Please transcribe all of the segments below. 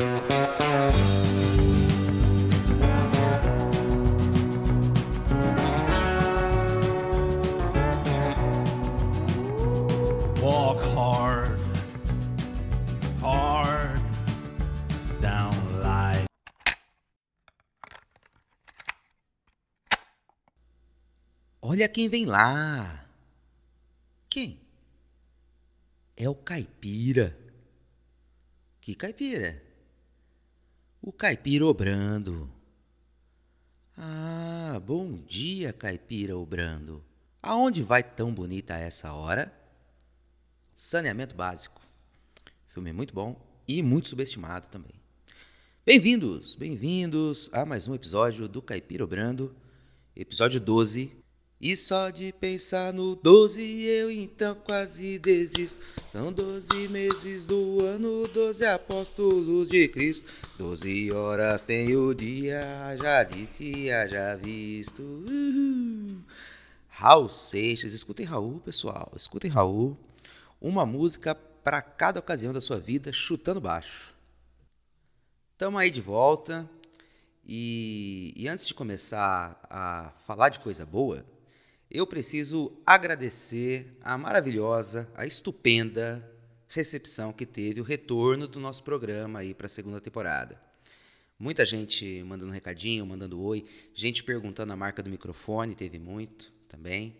Walk hard, hard down life. Olha quem vem lá. Quem? É o caipira. Que caipira? O caipira obrando. Ah, bom dia, caipira obrando. Aonde vai tão bonita essa hora? Saneamento básico. Filme muito bom e muito subestimado também. Bem-vindos, bem-vindos a mais um episódio do Caipira Obrando, episódio 12. E só de pensar no 12 eu então quase desisto. São 12 meses do ano, 12 apóstolos de Cristo. 12 horas tem o dia, já dito, já visto. Uhul. Raul Seixas, escutem Raul, pessoal, escutem Raul. Uma música para cada ocasião da sua vida, chutando baixo. Estamos aí de volta e, e antes de começar a falar de coisa boa, eu preciso agradecer a maravilhosa, a estupenda recepção que teve o retorno do nosso programa aí para a segunda temporada. Muita gente mandando recadinho, mandando oi, gente perguntando a marca do microfone, teve muito também.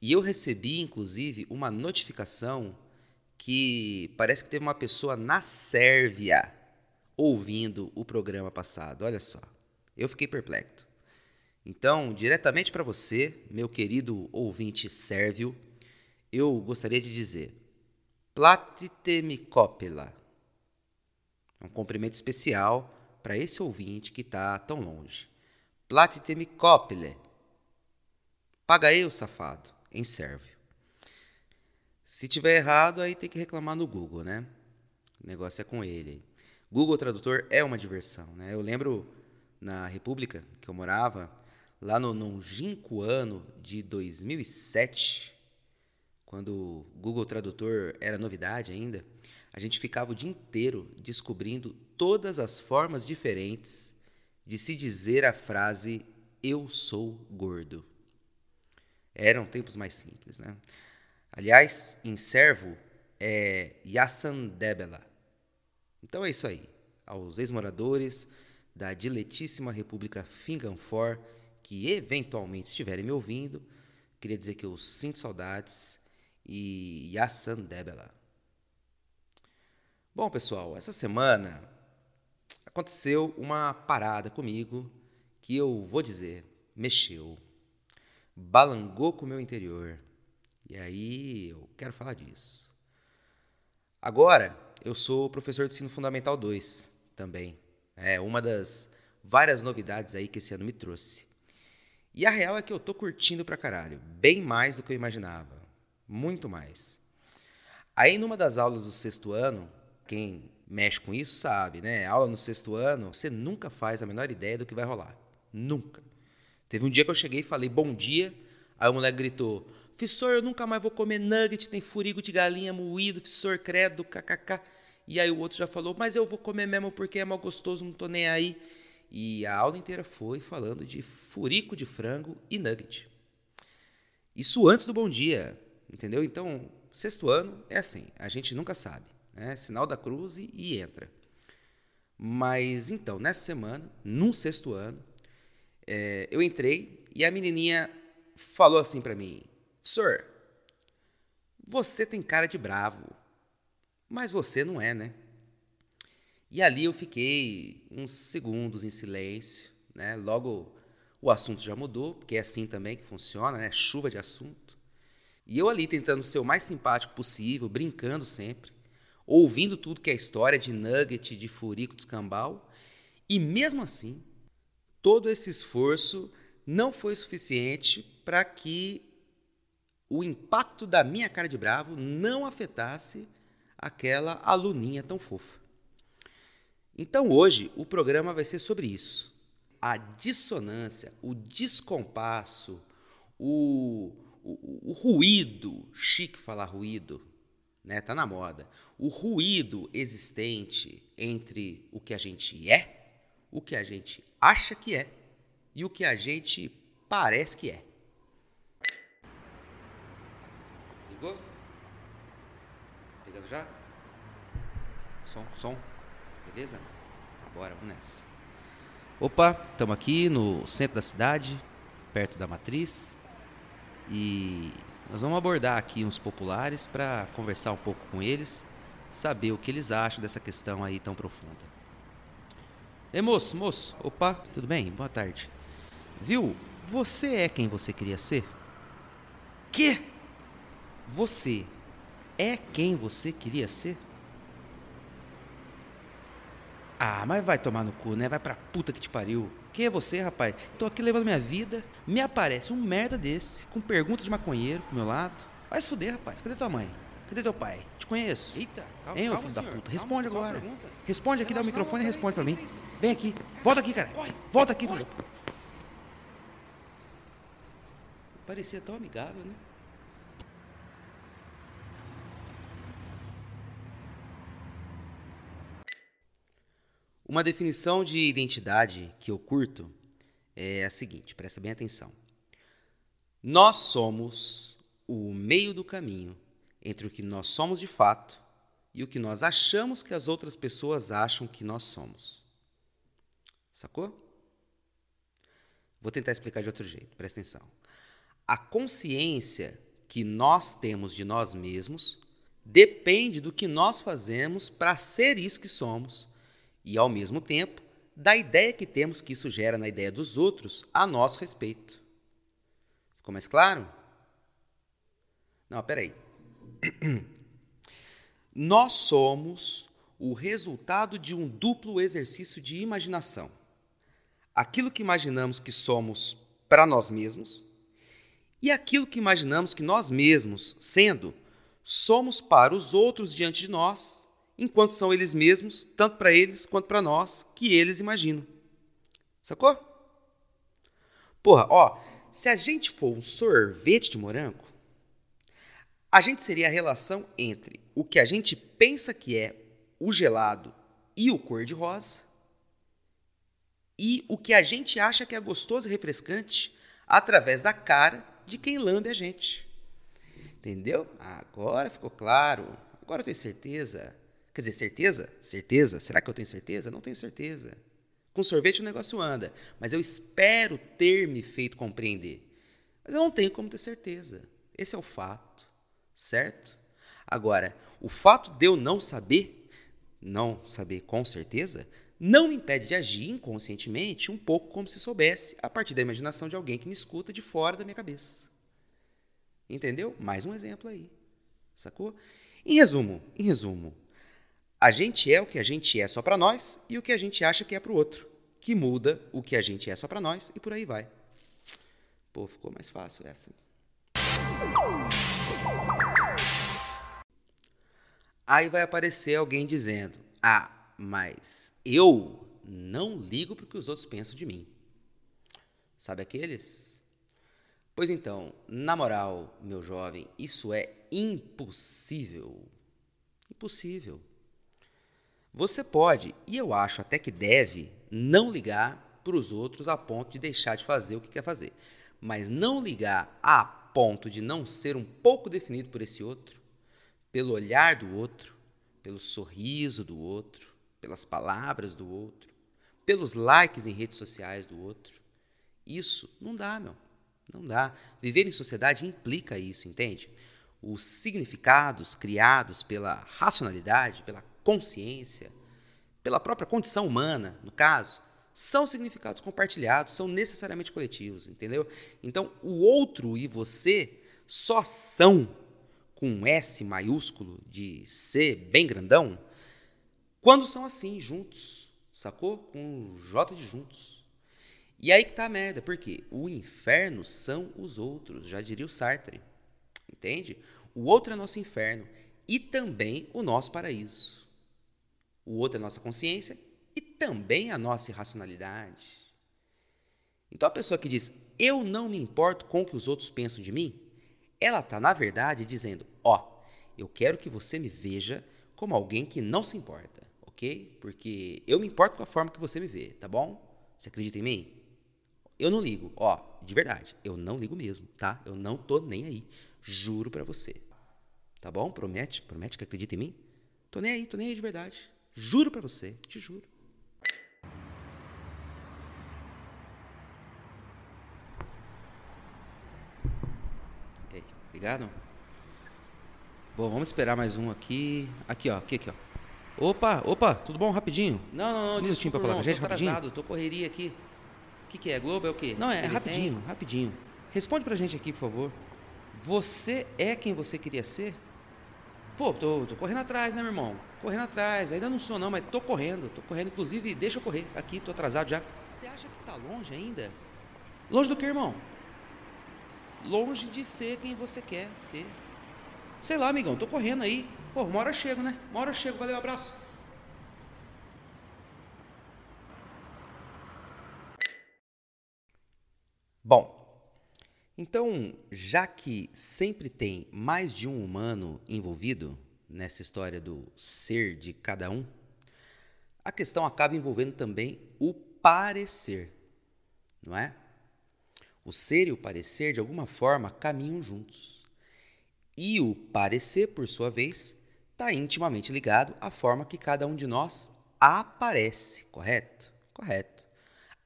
E eu recebi, inclusive, uma notificação que parece que teve uma pessoa na Sérvia ouvindo o programa passado. Olha só, eu fiquei perplexo. Então, diretamente para você, meu querido ouvinte sérvio, eu gostaria de dizer: Platite mi copila. É um cumprimento especial para esse ouvinte que está tão longe. Platite mi copile. Paga eu, safado, em sérvio. Se tiver errado, aí tem que reclamar no Google, né? O negócio é com ele. Google Tradutor é uma diversão, né? Eu lembro na República que eu morava, lá no longínquo ano de 2007, quando o Google Tradutor era novidade ainda, a gente ficava o dia inteiro descobrindo todas as formas diferentes de se dizer a frase eu sou gordo. Eram tempos mais simples, né? Aliás, em servo é Yassandebela. Então é isso aí. Aos ex-moradores da diletíssima República Finganfor, que eventualmente estiverem me ouvindo, queria dizer que eu sinto saudades e Yassandebela. Bom, pessoal, essa semana aconteceu uma parada comigo que eu vou dizer, mexeu, balangou com o meu interior. E aí eu quero falar disso. Agora, eu sou professor de ensino fundamental 2 também. É uma das várias novidades aí que esse ano me trouxe. E a real é que eu tô curtindo pra caralho, bem mais do que eu imaginava, muito mais. Aí numa das aulas do sexto ano, quem mexe com isso sabe, né? Aula no sexto ano, você nunca faz a menor ideia do que vai rolar. Nunca. Teve um dia que eu cheguei e falei bom dia, aí o moleque gritou: Professor, eu nunca mais vou comer nugget, tem furigo de galinha moído, professor, credo, kkk. E aí o outro já falou, mas eu vou comer mesmo porque é mal gostoso, não tô nem aí. E a aula inteira foi falando de furico de frango e nugget. Isso antes do bom dia, entendeu? Então, sexto ano é assim, a gente nunca sabe. Né? Sinal da cruz e, entra. Mas então, nessa semana, num sexto ano, é, eu entrei e a menininha falou assim para mim: Sir, você tem cara de bravo, mas você não é, né? E ali eu fiquei uns segundos em silêncio, né? Logo o assunto já mudou, porque é assim também que funciona, né? Chuva de assunto. E eu ali tentando ser o mais simpático possível, brincando sempre, ouvindo tudo que é história de nugget, de furico, de escambau, e mesmo assim, todo esse esforço não foi suficiente para que o impacto da minha cara de bravo não afetasse aquela aluninha tão fofa. Então hoje o programa vai ser sobre isso. A dissonância, o descompasso, o, o, o ruído, chique falar ruído, né? Tá na moda. O ruído existente entre o que a gente é, o que a gente acha que é e o que a gente parece que é. Ligou? Pegando já? Som, som. Beleza? Bora, vamos nessa. Opa, estamos aqui no centro da cidade, perto da matriz. E nós vamos abordar aqui uns populares para conversar um pouco com eles, saber o que eles acham dessa questão aí tão profunda. Ei, moço, moço, opa, tudo bem? Boa tarde. Viu? Você é quem você queria ser? Que? Você é quem você queria ser? Ah, mas vai tomar no cu, né? Vai pra puta que te pariu. Quem é você, rapaz? Tô aqui levando minha vida. Me aparece um merda desse, com pergunta de maconheiro pro meu lado. Vai se fuder, rapaz. Cadê tua mãe? Cadê teu pai? Te conheço. Eita, calma, Hein, ô calma, filho da senhor. puta? Calma, Responde uma agora. Responde aqui, dá o microfone e responde pra mim. Vem aqui. Volta aqui, cara. Volta aqui, Corre. filho. da puta. Parecia tão amigável, né? Uma definição de identidade que eu curto é a seguinte, presta bem atenção. Nós somos o meio do caminho entre o que nós somos de fato e o que nós achamos que as outras pessoas acham que nós somos. Sacou? Vou tentar explicar de outro jeito, presta atenção. A consciência que nós temos de nós mesmos depende do que nós fazemos para ser isso que somos e, ao mesmo tempo, da ideia que temos que isso gera na ideia dos outros a nosso respeito. Ficou mais claro? Não, peraí. Nós somos o resultado de um duplo exercício de imaginação. Aquilo que imaginamos que somos para nós mesmos e aquilo que imaginamos que nós mesmos, sendo, somos para os outros diante de nós, enquanto são eles mesmos, tanto para eles quanto para nós, que eles imaginam. Sacou? Porra, ó, se a gente for um sorvete de morango, a gente seria a relação entre o que a gente pensa que é o gelado e o cor-de-rosa e o que a gente acha que é gostoso e refrescante através da cara de quem lambe a gente. Entendeu? Agora ficou claro. Agora eu tenho certeza. Quer dizer, certeza? Certeza? Será que eu tenho certeza? Não tenho certeza. Com sorvete o negócio anda, mas eu espero ter me feito compreender. Mas eu não tenho como ter certeza. Esse é o fato, certo? Agora, o fato de eu não saber, não saber com certeza, não me impede de agir inconscientemente um pouco como se soubesse, a partir da imaginação de alguém que me escuta de fora da minha cabeça. Entendeu? Mais um exemplo aí. Sacou? Em resumo, em resumo, a gente é o que a gente é só para nós e o que a gente acha que é para o outro, que muda o que a gente é só para nós e por aí vai. Pô, ficou mais fácil essa. Aí vai aparecer alguém dizendo: "Ah, mas eu não ligo para que os outros pensam de mim". Sabe aqueles? Pois então, na moral, meu jovem, isso é impossível. Impossível. Você pode, e eu acho até que deve, não ligar para os outros a ponto de deixar de fazer o que quer fazer. Mas não ligar a ponto de não ser um pouco definido por esse outro, pelo olhar do outro, pelo sorriso do outro, pelas palavras do outro, pelos likes em redes sociais do outro. Isso não dá, meu. Não dá. Viver em sociedade implica isso, entende? Os significados criados pela racionalidade, pela consciência, pela própria condição humana, no caso, são significados compartilhados, são necessariamente coletivos, entendeu? Então, o outro e você só são com um S maiúsculo de C bem grandão quando são assim, juntos, sacou? Com J de juntos. E aí que tá a merda, porque o inferno são os outros, já diria o Sartre. Entende? O outro é nosso inferno e também o nosso paraíso. O outro é a nossa consciência e também a nossa irracionalidade. Então a pessoa que diz eu não me importo com o que os outros pensam de mim, ela está, na verdade, dizendo: ó, eu quero que você me veja como alguém que não se importa, ok? Porque eu me importo com a forma que você me vê, tá bom? Você acredita em mim? Eu não ligo, ó, de verdade, eu não ligo mesmo, tá? Eu não tô nem aí, juro pra você. Tá bom? Promete? Promete que acredita em mim? Tô nem aí, tô nem aí de verdade. Juro pra você, te juro. E aí, ligado? Bom, vamos esperar mais um aqui. Aqui, ó, aqui, aqui, ó. Opa, opa, tudo bom? Rapidinho. Não, não, não. Um minutinho pra falar com a gente, tô rapidinho. atrasado, tô correria aqui. O que, que é? Globo é o quê? Não, é Ele rapidinho, rapidinho. Responde pra gente aqui, por favor. Você é quem você queria ser? Pô, tô, tô correndo atrás, né, meu irmão? Correndo atrás. Ainda não sou, não, mas tô correndo. Tô correndo. Inclusive, deixa eu correr. Aqui, tô atrasado já. Você acha que tá longe ainda? Longe do que, irmão? Longe de ser quem você quer ser. Sei lá, amigão. Tô correndo aí. Pô, uma hora eu chego, né? Uma hora eu chego. Valeu, abraço. Bom, então, já que sempre tem mais de um humano envolvido nessa história do ser de cada um, a questão acaba envolvendo também o parecer, não é? O ser e o parecer, de alguma forma, caminham juntos. E o parecer, por sua vez, está intimamente ligado à forma que cada um de nós aparece, correto? Correto.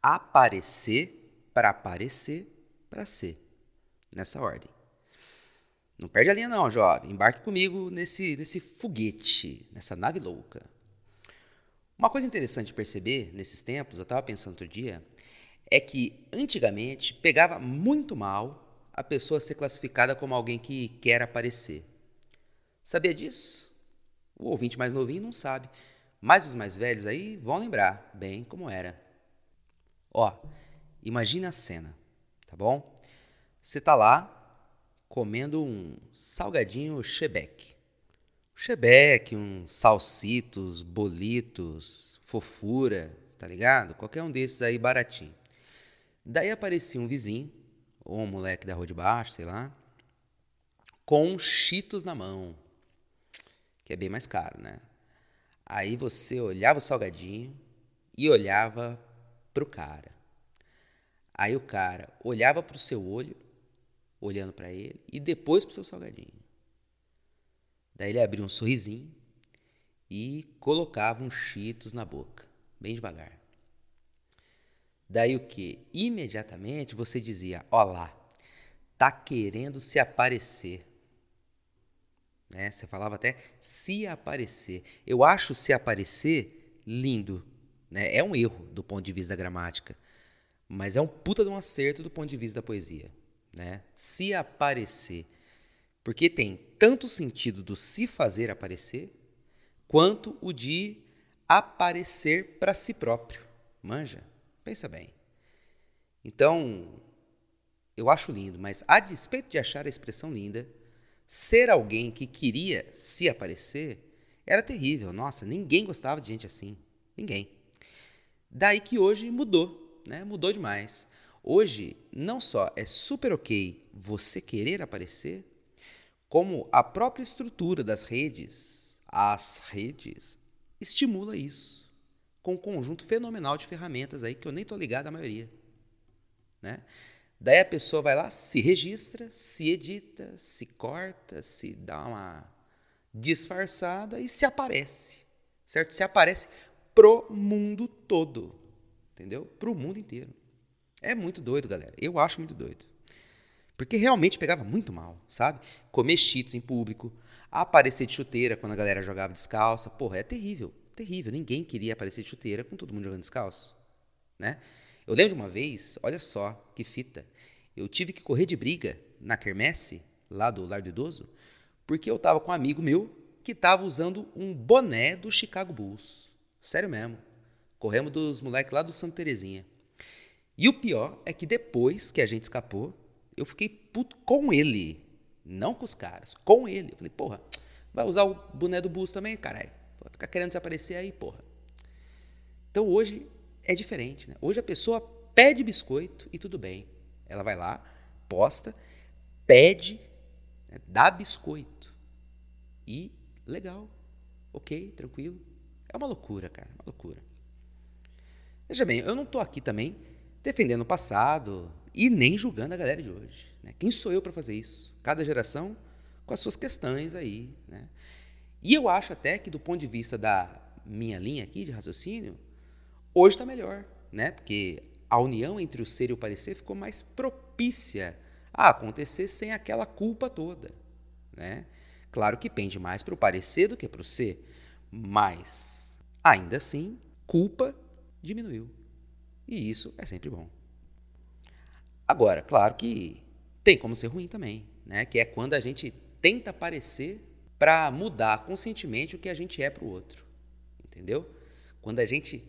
Aparecer para aparecer para ser. Nessa ordem. Não perde a linha não, jovem. Embarque comigo nesse, nesse foguete, nessa nave louca. Uma coisa interessante de perceber nesses tempos, eu estava pensando outro dia, é que antigamente pegava muito mal a pessoa ser classificada como alguém que quer aparecer. Sabia disso? O ouvinte mais novinho não sabe, mas os mais velhos aí vão lembrar bem como era. Ó, imagina a cena, tá bom? Você tá lá comendo um salgadinho chebeque. Chebeque, um salsitos, bolitos, fofura, tá ligado? Qualquer um desses aí baratinho. Daí aparecia um vizinho, ou um moleque da rua de baixo, sei lá, com cheetos na mão, que é bem mais caro, né? Aí você olhava o salgadinho e olhava pro cara. Aí o cara olhava pro seu olho, olhando para ele, e depois pro seu salgadinho. Daí ele abria um sorrisinho e colocava uns cheetos na boca, bem devagar. Daí o que? Imediatamente você dizia: Ó lá, tá querendo se aparecer. Né? Você falava até se aparecer. Eu acho se aparecer lindo. Né? É um erro do ponto de vista da gramática, mas é um puta de um acerto do ponto de vista da poesia. Né? Se aparecer. Porque tem tanto o sentido do se fazer aparecer, quanto o de aparecer para si próprio. Manja? Pensa bem. Então, eu acho lindo, mas a despeito de achar a expressão linda, ser alguém que queria se aparecer era terrível. Nossa, ninguém gostava de gente assim. Ninguém. Daí que hoje mudou, né? Mudou demais. Hoje, não só é super ok você querer aparecer, como a própria estrutura das redes, as redes, estimula isso, com um conjunto fenomenal de ferramentas aí que eu nem tô ligado à maioria. Né? Daí a pessoa vai lá, se registra, se edita, se corta, se dá uma disfarçada e se aparece, certo? Se aparece pro mundo todo, entendeu? Pro mundo inteiro. É muito doido, galera. Eu acho muito doido. Porque realmente pegava muito mal, sabe? Comer cheetos em público, aparecer de chuteira quando a galera jogava descalça. Porra, é terrível, terrível. Ninguém queria aparecer de chuteira com todo mundo jogando descalço, né? Eu lembro de uma vez, olha só que fita. Eu tive que correr de briga na quermesse, lá do Lar do Idoso, porque eu tava com um amigo meu que tava usando um boné do Chicago Bulls. Sério mesmo. Corremos dos moleques lá do Santa Terezinha. E o pior é que depois que a gente escapou, eu fiquei puto com ele. Não com os caras, com ele. Eu falei, porra, vai usar o boné do Bulls também, caralho? Ficar querendo desaparecer aí, porra. Então hoje é diferente, né? Hoje a pessoa pede biscoito e tudo bem. Ela vai lá, posta, pede, né, dá biscoito. E legal, ok, tranquilo. É uma loucura, cara, uma loucura. Veja bem, eu não estou aqui também defendendo o passado e nem julgando a galera de hoje. Né? Quem sou eu para fazer isso? Cada geração com as suas questões aí. Né? E eu acho até que, do ponto de vista da minha linha aqui de raciocínio, hoje está melhor, né? porque a união entre o ser e o parecer ficou mais propícia a acontecer sem aquela culpa toda. Né? Claro que pende mais para o parecer do que para o ser, mas ainda assim, culpa diminuiu. E isso é sempre bom. Agora, claro que tem como ser ruim também, né? Que é quando a gente tenta parecer para mudar conscientemente o que a gente é para o outro. Entendeu? Quando a gente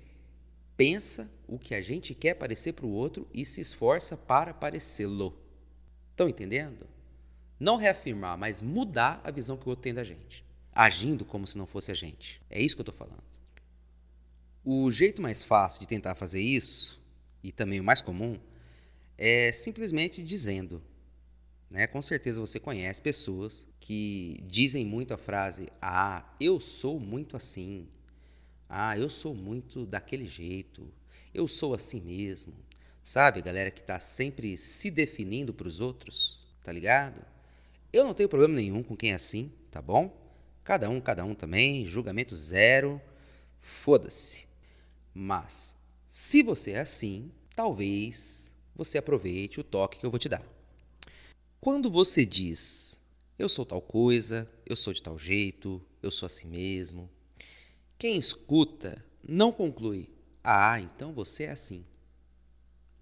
pensa o que a gente quer parecer para o outro e se esforça para parecê-lo. Estão entendendo? Não reafirmar, mas mudar a visão que o outro tem da gente. Agindo como se não fosse a gente. É isso que eu estou falando. O jeito mais fácil de tentar fazer isso, e também o mais comum, é simplesmente dizendo. Né? Com certeza você conhece pessoas que dizem muito a frase: Ah, eu sou muito assim. Ah, eu sou muito daquele jeito. Eu sou assim mesmo. Sabe, galera que está sempre se definindo para os outros, tá ligado? Eu não tenho problema nenhum com quem é assim, tá bom? Cada um, cada um também, julgamento zero, foda-se. Mas, se você é assim, talvez você aproveite o toque que eu vou te dar. Quando você diz, eu sou tal coisa, eu sou de tal jeito, eu sou assim mesmo, quem escuta não conclui, ah, então você é assim.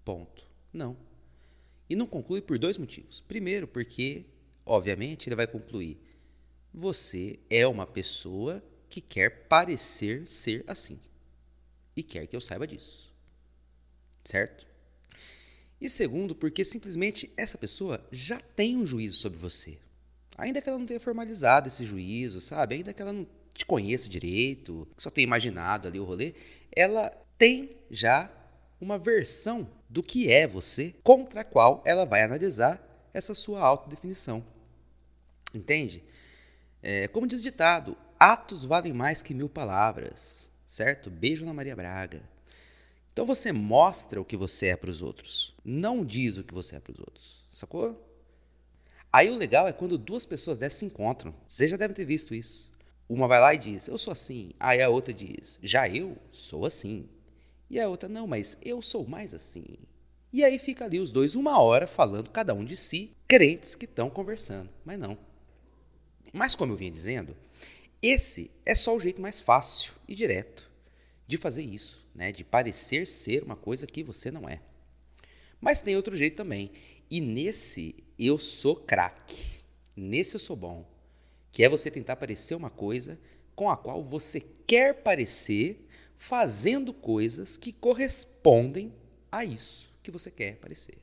Ponto. Não. E não conclui por dois motivos. Primeiro, porque, obviamente, ele vai concluir: você é uma pessoa que quer parecer ser assim e quer que eu saiba disso. Certo? E segundo, porque simplesmente essa pessoa já tem um juízo sobre você. Ainda que ela não tenha formalizado esse juízo, sabe? Ainda que ela não te conheça direito, só tenha imaginado ali o rolê, ela tem já uma versão do que é você, contra a qual ela vai analisar essa sua autodefinição. Entende? É, como diz ditado, atos valem mais que mil palavras certo? Beijo na Maria Braga. Então você mostra o que você é para os outros, não diz o que você é para os outros, sacou? Aí o legal é quando duas pessoas dessas se encontram. Você já deve ter visto isso. Uma vai lá e diz, eu sou assim. Aí a outra diz, já eu sou assim. E a outra, não, mas eu sou mais assim. E aí fica ali os dois uma hora falando cada um de si, crentes que estão conversando. Mas não. Mas como eu vinha dizendo, esse é só o jeito mais fácil e direto de fazer isso, né? de parecer ser uma coisa que você não é. Mas tem outro jeito também. E nesse eu sou craque. Nesse eu sou bom. Que é você tentar parecer uma coisa com a qual você quer parecer, fazendo coisas que correspondem a isso que você quer parecer.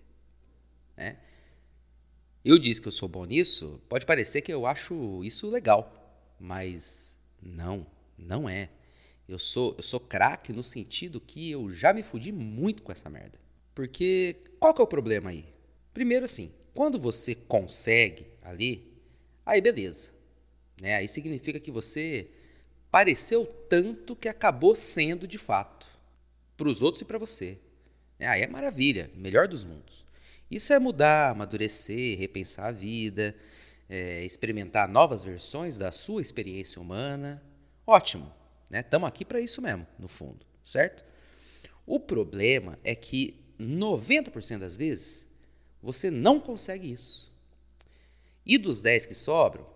Né? Eu disse que eu sou bom nisso, pode parecer que eu acho isso legal. Mas não, não é. Eu sou, eu sou craque no sentido que eu já me fudi muito com essa merda. Porque qual que é o problema aí? Primeiro assim, quando você consegue ali, aí beleza. Né? Aí significa que você pareceu tanto que acabou sendo de fato. Para os outros e para você. É, aí é maravilha, melhor dos mundos. Isso é mudar, amadurecer, repensar a vida, é, experimentar novas versões da sua experiência humana, ótimo. Estamos né? aqui para isso mesmo, no fundo, certo? O problema é que 90% das vezes você não consegue isso. E dos 10 que sobram,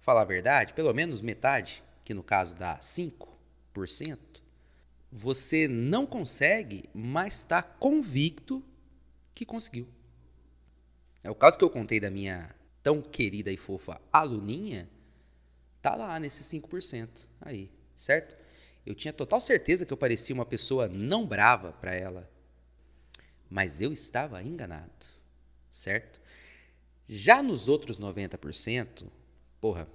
falar a verdade, pelo menos metade, que no caso dá 5%, você não consegue, mas está convicto que conseguiu. É o caso que eu contei da minha tão querida e fofa aluninha, tá lá nesses 5% aí, certo? Eu tinha total certeza que eu parecia uma pessoa não brava para ela, mas eu estava enganado, certo? Já nos outros 90%, porra,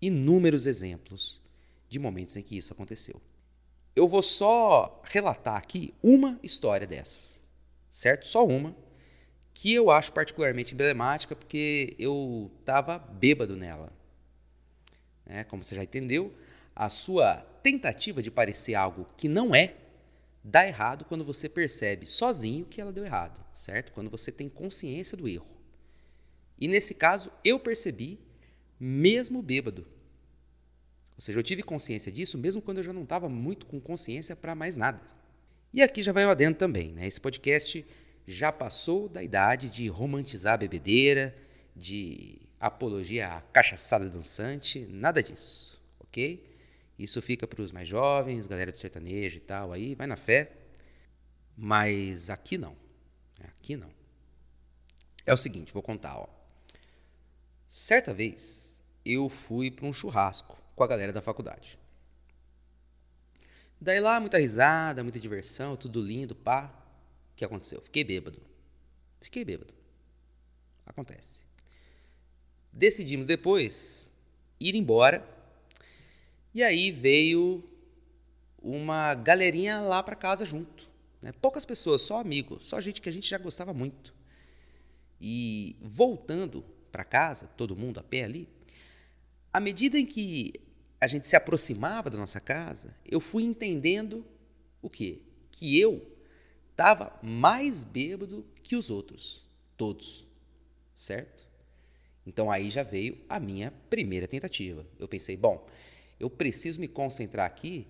inúmeros exemplos de momentos em que isso aconteceu. Eu vou só relatar aqui uma história dessas, certo? Só uma que eu acho particularmente emblemática porque eu estava bêbado nela. É, como você já entendeu, a sua tentativa de parecer algo que não é dá errado quando você percebe sozinho que ela deu errado, certo? Quando você tem consciência do erro. E nesse caso, eu percebi mesmo bêbado. Ou seja, eu tive consciência disso mesmo quando eu já não estava muito com consciência para mais nada. E aqui já vai o adendo também, né? Esse podcast já passou da idade de romantizar a bebedeira, de apologia à cachaçada dançante, nada disso, ok? Isso fica para os mais jovens, galera do sertanejo e tal, aí vai na fé. Mas aqui não. Aqui não. É o seguinte, vou contar, ó. Certa vez eu fui para um churrasco com a galera da faculdade. Daí lá, muita risada, muita diversão, tudo lindo, pá. O que aconteceu? Fiquei bêbado. Fiquei bêbado. Acontece. Decidimos depois ir embora e aí veio uma galerinha lá para casa junto. Né? Poucas pessoas, só amigos, só gente que a gente já gostava muito. E voltando para casa, todo mundo a pé ali, à medida em que a gente se aproximava da nossa casa, eu fui entendendo o quê? Que eu estava mais bêbado que os outros, todos, certo? Então aí já veio a minha primeira tentativa. Eu pensei, bom, eu preciso me concentrar aqui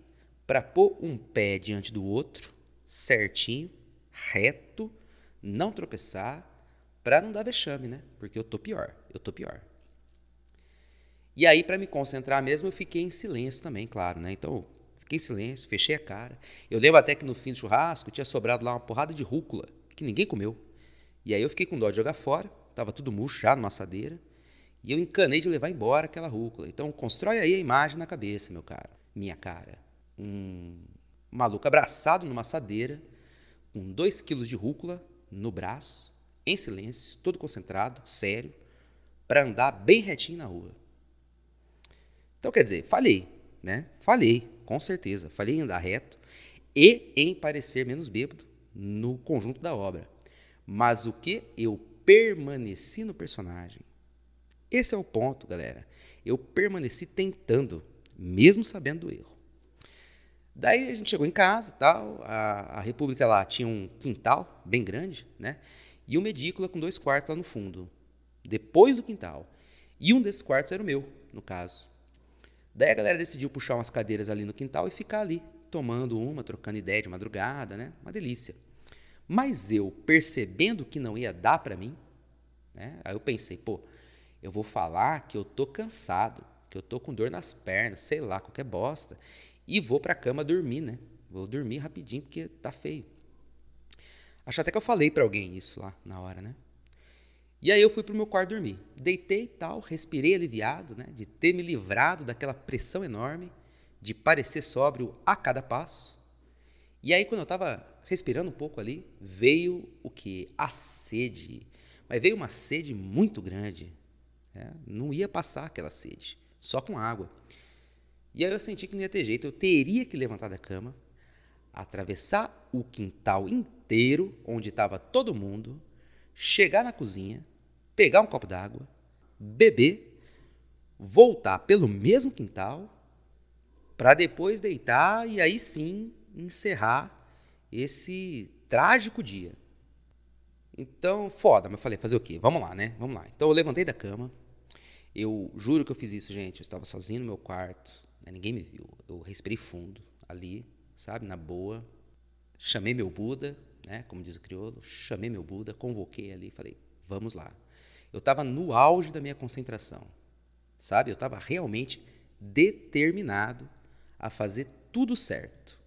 para pôr um pé diante do outro, certinho, reto, não tropeçar, para não dar vexame, né? Porque eu tô pior, eu tô pior. E aí, para me concentrar mesmo, eu fiquei em silêncio também, claro, né? Então, fiquei em silêncio, fechei a cara. Eu lembro até que no fim do churrasco tinha sobrado lá uma porrada de rúcula, que ninguém comeu. E aí eu fiquei com dó de jogar fora, tava tudo murcho já numa assadeira. E eu encanei de levar embora aquela rúcula. Então, constrói aí a imagem na cabeça, meu cara. Minha cara. Um maluco abraçado numa assadeira, com dois quilos de rúcula no braço, em silêncio, todo concentrado, sério, para andar bem retinho na rua. Então, quer dizer, falhei, né? Com certeza. Falhei em andar reto e em parecer menos bêbado no conjunto da obra. Mas o que? Eu permaneci no personagem. Esse é o ponto, galera. Eu permaneci tentando, mesmo sabendo do erro. Daí a gente chegou em casa, tal, a, a República lá tinha um quintal bem grande, né? E uma edícula com dois quartos lá no fundo, depois do quintal. E um desses quartos era o meu, no caso. Daí a galera decidiu puxar umas cadeiras ali no quintal e ficar ali, tomando uma, trocando ideia de madrugada, né? Uma delícia. Mas eu, percebendo que não ia dar para mim, né? Aí eu pensei, pô, eu vou falar que eu tô cansado, que eu tô com dor nas pernas, sei lá, qualquer bosta, e vou para a cama dormir, né? Vou dormir rapidinho porque tá feio. Acho até que eu falei para alguém isso lá na hora, né? E aí eu fui pro meu quarto dormir. Deitei e tal, respirei aliviado, né, de ter me livrado daquela pressão enorme, de parecer sóbrio a cada passo. E aí quando eu estava respirando um pouco ali, veio o que? A sede. Mas veio uma sede muito grande, é, não ia passar aquela sede, só com água. E aí eu senti que não ia ter jeito, eu teria que levantar da cama, atravessar o quintal inteiro, onde estava todo mundo, chegar na cozinha, pegar um copo d'água, beber, voltar pelo mesmo quintal, para depois deitar e aí sim encerrar esse trágico dia. Então, foda, mas eu falei, fazer o quê? Vamos lá, né? Vamos lá. Então eu levantei da cama, eu juro que eu fiz isso, gente. Eu estava sozinho no meu quarto, né? ninguém me viu. Eu respirei fundo ali, sabe, na boa. Chamei meu Buda, né? Como diz o crioulo, chamei meu Buda, convoquei ali, falei, vamos lá. Eu estava no auge da minha concentração, sabe? Eu estava realmente determinado a fazer tudo certo,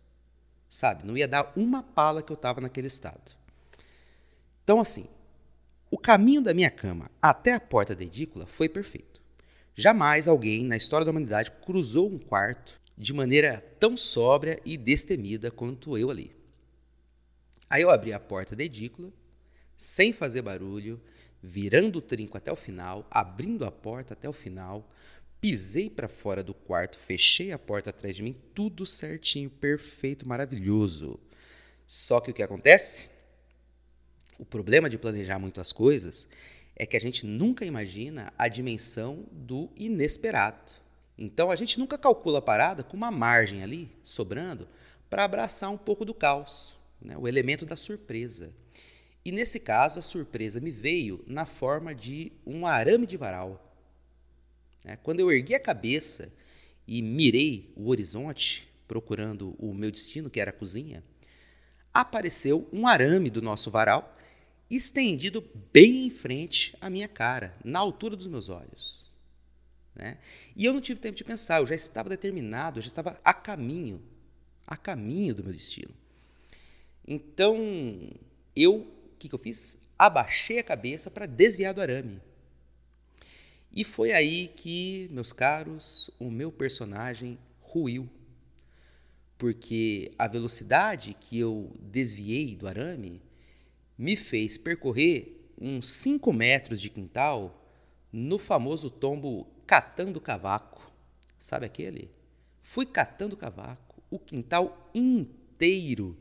sabe? Não ia dar uma pala que eu estava naquele estado. Então, assim, o caminho da minha cama até a porta da edícula foi perfeito. Jamais alguém na história da humanidade cruzou um quarto de maneira tão sóbria e destemida quanto eu ali. Aí eu abri a porta da edícula, sem fazer barulho, virando o trinco até o final, abrindo a porta até o final, pisei para fora do quarto, fechei a porta atrás de mim, tudo certinho, perfeito, maravilhoso. Só que o que acontece? O problema de planejar muito as coisas é que a gente nunca imagina a dimensão do inesperado. Então a gente nunca calcula a parada com uma margem ali sobrando para abraçar um pouco do caos, né? o elemento da surpresa. E nesse caso, a surpresa me veio na forma de um arame de varal. Né? Quando eu ergui a cabeça e mirei o horizonte, procurando o meu destino, que era a cozinha, apareceu um arame do nosso varal estendido bem em frente à minha cara, na altura dos meus olhos. Né? E eu não tive tempo de pensar, eu já estava determinado, eu já estava a caminho, a caminho do meu destino. Então, eu, que, que eu fiz? Abaixei a cabeça para desviar do arame. E foi aí que, meus caros, o meu personagem ruiu. Porque a velocidade que eu desviei do arame me fez percorrer uns 5 metros de quintal no famoso tombo catando cavaco. Sabe aquele? Fui catando cavaco, o quintal inteiro,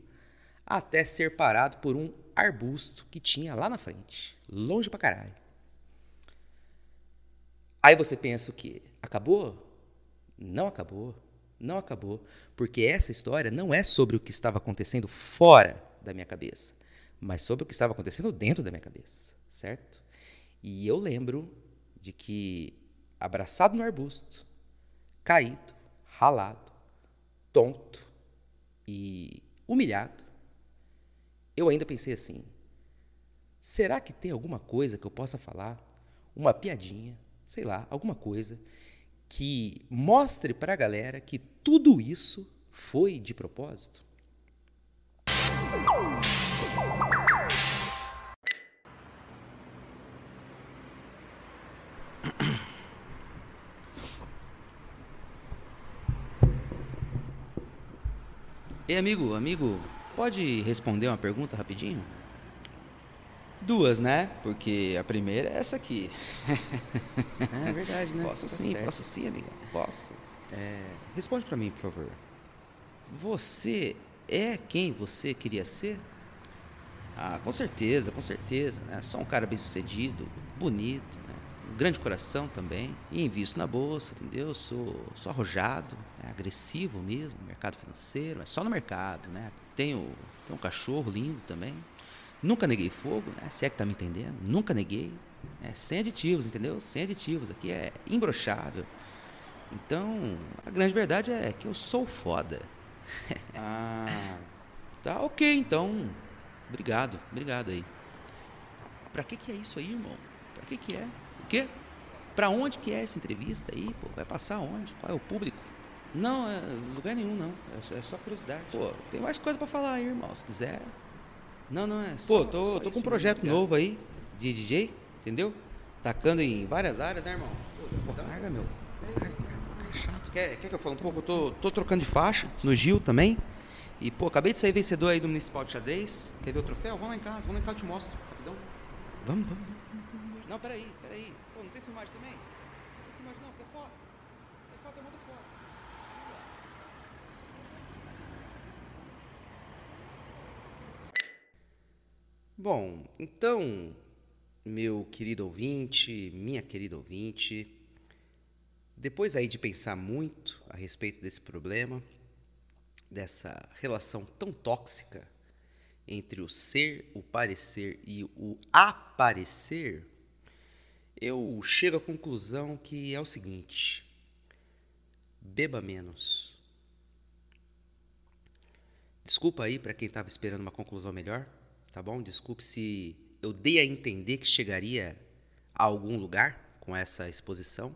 até ser parado por um arbusto que tinha lá na frente, longe pra caralho. Aí você pensa o quê? Acabou? Não acabou. Não acabou. Porque essa história não é sobre o que estava acontecendo fora da minha cabeça, mas sobre o que estava acontecendo dentro da minha cabeça, certo? E eu lembro de que, abraçado no arbusto, caído, ralado, tonto e humilhado, eu ainda pensei assim: será que tem alguma coisa que eu possa falar? Uma piadinha, sei lá, alguma coisa que mostre para a galera que tudo isso foi de propósito? E amigo, amigo, pode responder uma pergunta rapidinho? Duas, né? Porque a primeira é essa aqui. é verdade, né? Posso tá sim, certo. posso sim, amiga. Posso. É, responde para mim, por favor. Você é quem você queria ser? Ah, com certeza, com certeza. Né? Só um cara bem sucedido, bonito, né? um grande coração também. E invisto na bolsa, entendeu? Sou, sou arrojado, né? agressivo mesmo, mercado financeiro, mas só no mercado, né? Tenho, tenho um cachorro lindo também. Nunca neguei fogo, né? Se é que tá me entendendo. Nunca neguei. Né? Sem aditivos, entendeu? Sem aditivos. Aqui é imbrochável. Então, a grande verdade é que eu sou foda. ah, tá ok, então. Obrigado, obrigado aí. Pra que que é isso aí, irmão? Pra que que é? O quê? Pra onde que é essa entrevista aí, pô? Vai passar onde? Qual é o público? Não, é lugar nenhum, não. É só, é só curiosidade. Pô, tem mais coisa pra falar aí, irmão. Se quiser, não, não é. Só, Pô, tô, tô com um projeto mesmo, novo aí de DJ, entendeu? Tacando em várias áreas, né, irmão? Pô, larga, meu. Larga, cara, chato. Quer, quer que eu fale um pouco? Eu tô, tô trocando de faixa no Gil também. E, pô, acabei de sair vencedor aí do Municipal de Xadrez. Quer ver o troféu? Vamos lá em casa, vamos lá em casa, eu te mostro. Rapidão. Vamos, vamos, vamos. vamos. Não, peraí, peraí. Pô, não tem filmagem também? Não tem filmagem não, quer foto? Quer foto, eu mando foto. Bom, então, meu querido ouvinte, minha querida ouvinte, depois aí de pensar muito a respeito desse problema, dessa relação tão tóxica entre o ser, o parecer e o aparecer, eu chego à conclusão que é o seguinte: beba menos. Desculpa aí para quem estava esperando uma conclusão melhor tá bom? Desculpe se eu dei a entender que chegaria a algum lugar com essa exposição.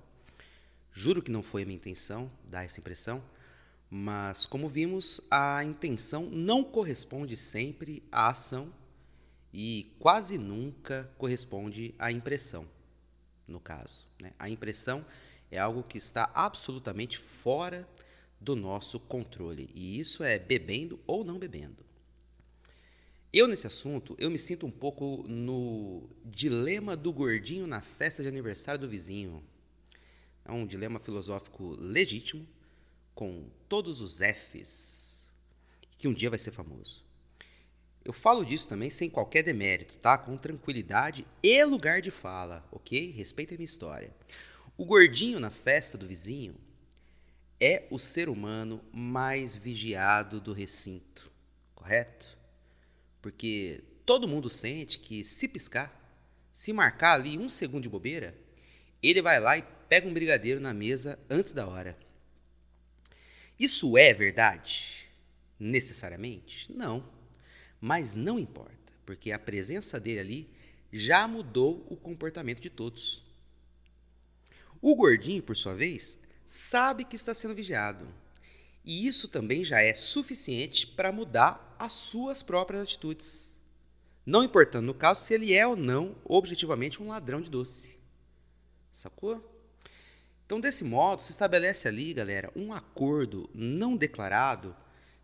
Juro que não foi a minha intenção dar essa impressão, mas como vimos, a intenção não corresponde sempre à ação e quase nunca corresponde à impressão, no caso. Né? A impressão é algo que está absolutamente fora do nosso controle, e isso é bebendo ou não bebendo. Eu, nesse assunto, eu me sinto um pouco no dilema do gordinho na festa de aniversário do vizinho. É um dilema filosófico legítimo, com todos os Fs, que um dia vai ser famoso. Eu falo disso também sem qualquer demérito, tá? Com tranquilidade e lugar de fala, ok? Respeita a minha história. O gordinho na festa do vizinho é o ser humano mais vigiado do recinto, correto? Porque todo mundo sente que se piscar, se marcar ali um segundo de bobeira, ele vai lá e pega um brigadeiro na mesa antes da hora. Isso é verdade? Necessariamente? Não. Mas não importa, porque a presença dele ali já mudou o comportamento de todos. O gordinho, por sua vez, sabe que está sendo vigiado. E isso também já é suficiente para mudar as suas próprias atitudes. Não importando, no caso, se ele é ou não objetivamente um ladrão de doce. Sacou? Então, desse modo, se estabelece ali, galera, um acordo não declarado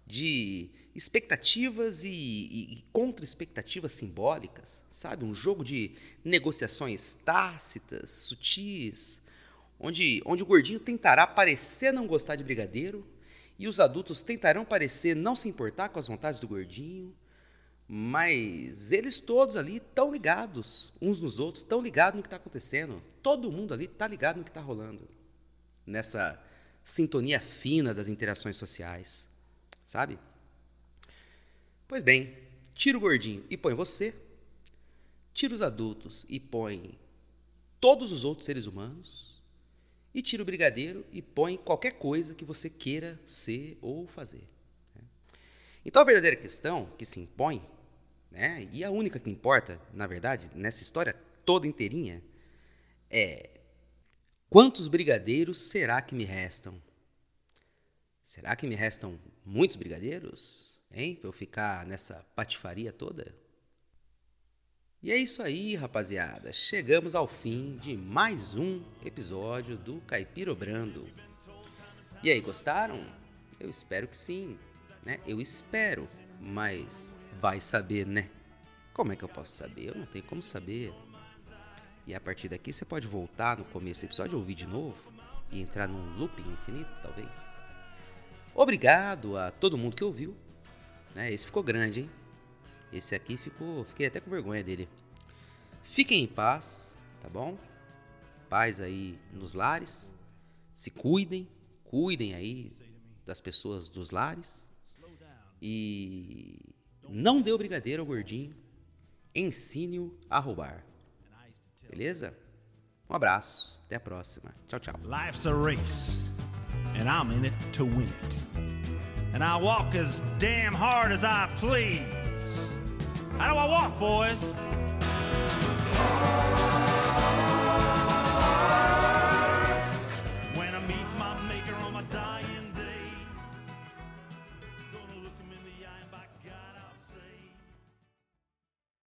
de expectativas e, e, e contra-expectativas simbólicas, sabe? Um jogo de negociações tácitas, sutis, onde, onde o gordinho tentará parecer não gostar de brigadeiro e os adultos tentarão parecer não se importar com as vontades do gordinho, mas eles todos ali estão ligados uns nos outros, estão ligados no que está acontecendo. Todo mundo ali está ligado no que está rolando, nessa sintonia fina das interações sociais, sabe? Pois bem, tira o gordinho e põe você, tira os adultos e põe todos os outros seres humanos, e tira o brigadeiro e põe qualquer coisa que você queira ser ou fazer. Né? Então a verdadeira questão que se impõe, né, e a única que importa, na verdade, nessa história toda inteirinha, é quantos brigadeiros será que me restam? Será que me restam muitos brigadeiros? Hein? Para eu ficar nessa patifaria toda? E é isso aí, rapaziada. Chegamos ao fim de mais um episódio do Caipirobrando. E aí, gostaram? Eu espero que sim, né? Eu espero, mas vai saber, né? Como é que eu posso saber? Eu não tenho como saber. E a partir daqui você pode voltar no começo do episódio, ouvir de novo e entrar num looping infinito, talvez. Obrigado a todo mundo que ouviu. Né? Esse ficou grande, hein? Esse aqui ficou. Fiquei até com vergonha dele. Fiquem em paz, tá bom? Paz aí nos lares. Se cuidem, cuidem aí das pessoas dos lares. E não dê o brigadeiro ao gordinho. Ensine-o a roubar. Beleza? Um abraço. Até a próxima. Tchau, tchau. Life's a race, and I'm in it to win it. And I walk as damn hard as I please. How do I walk, boys?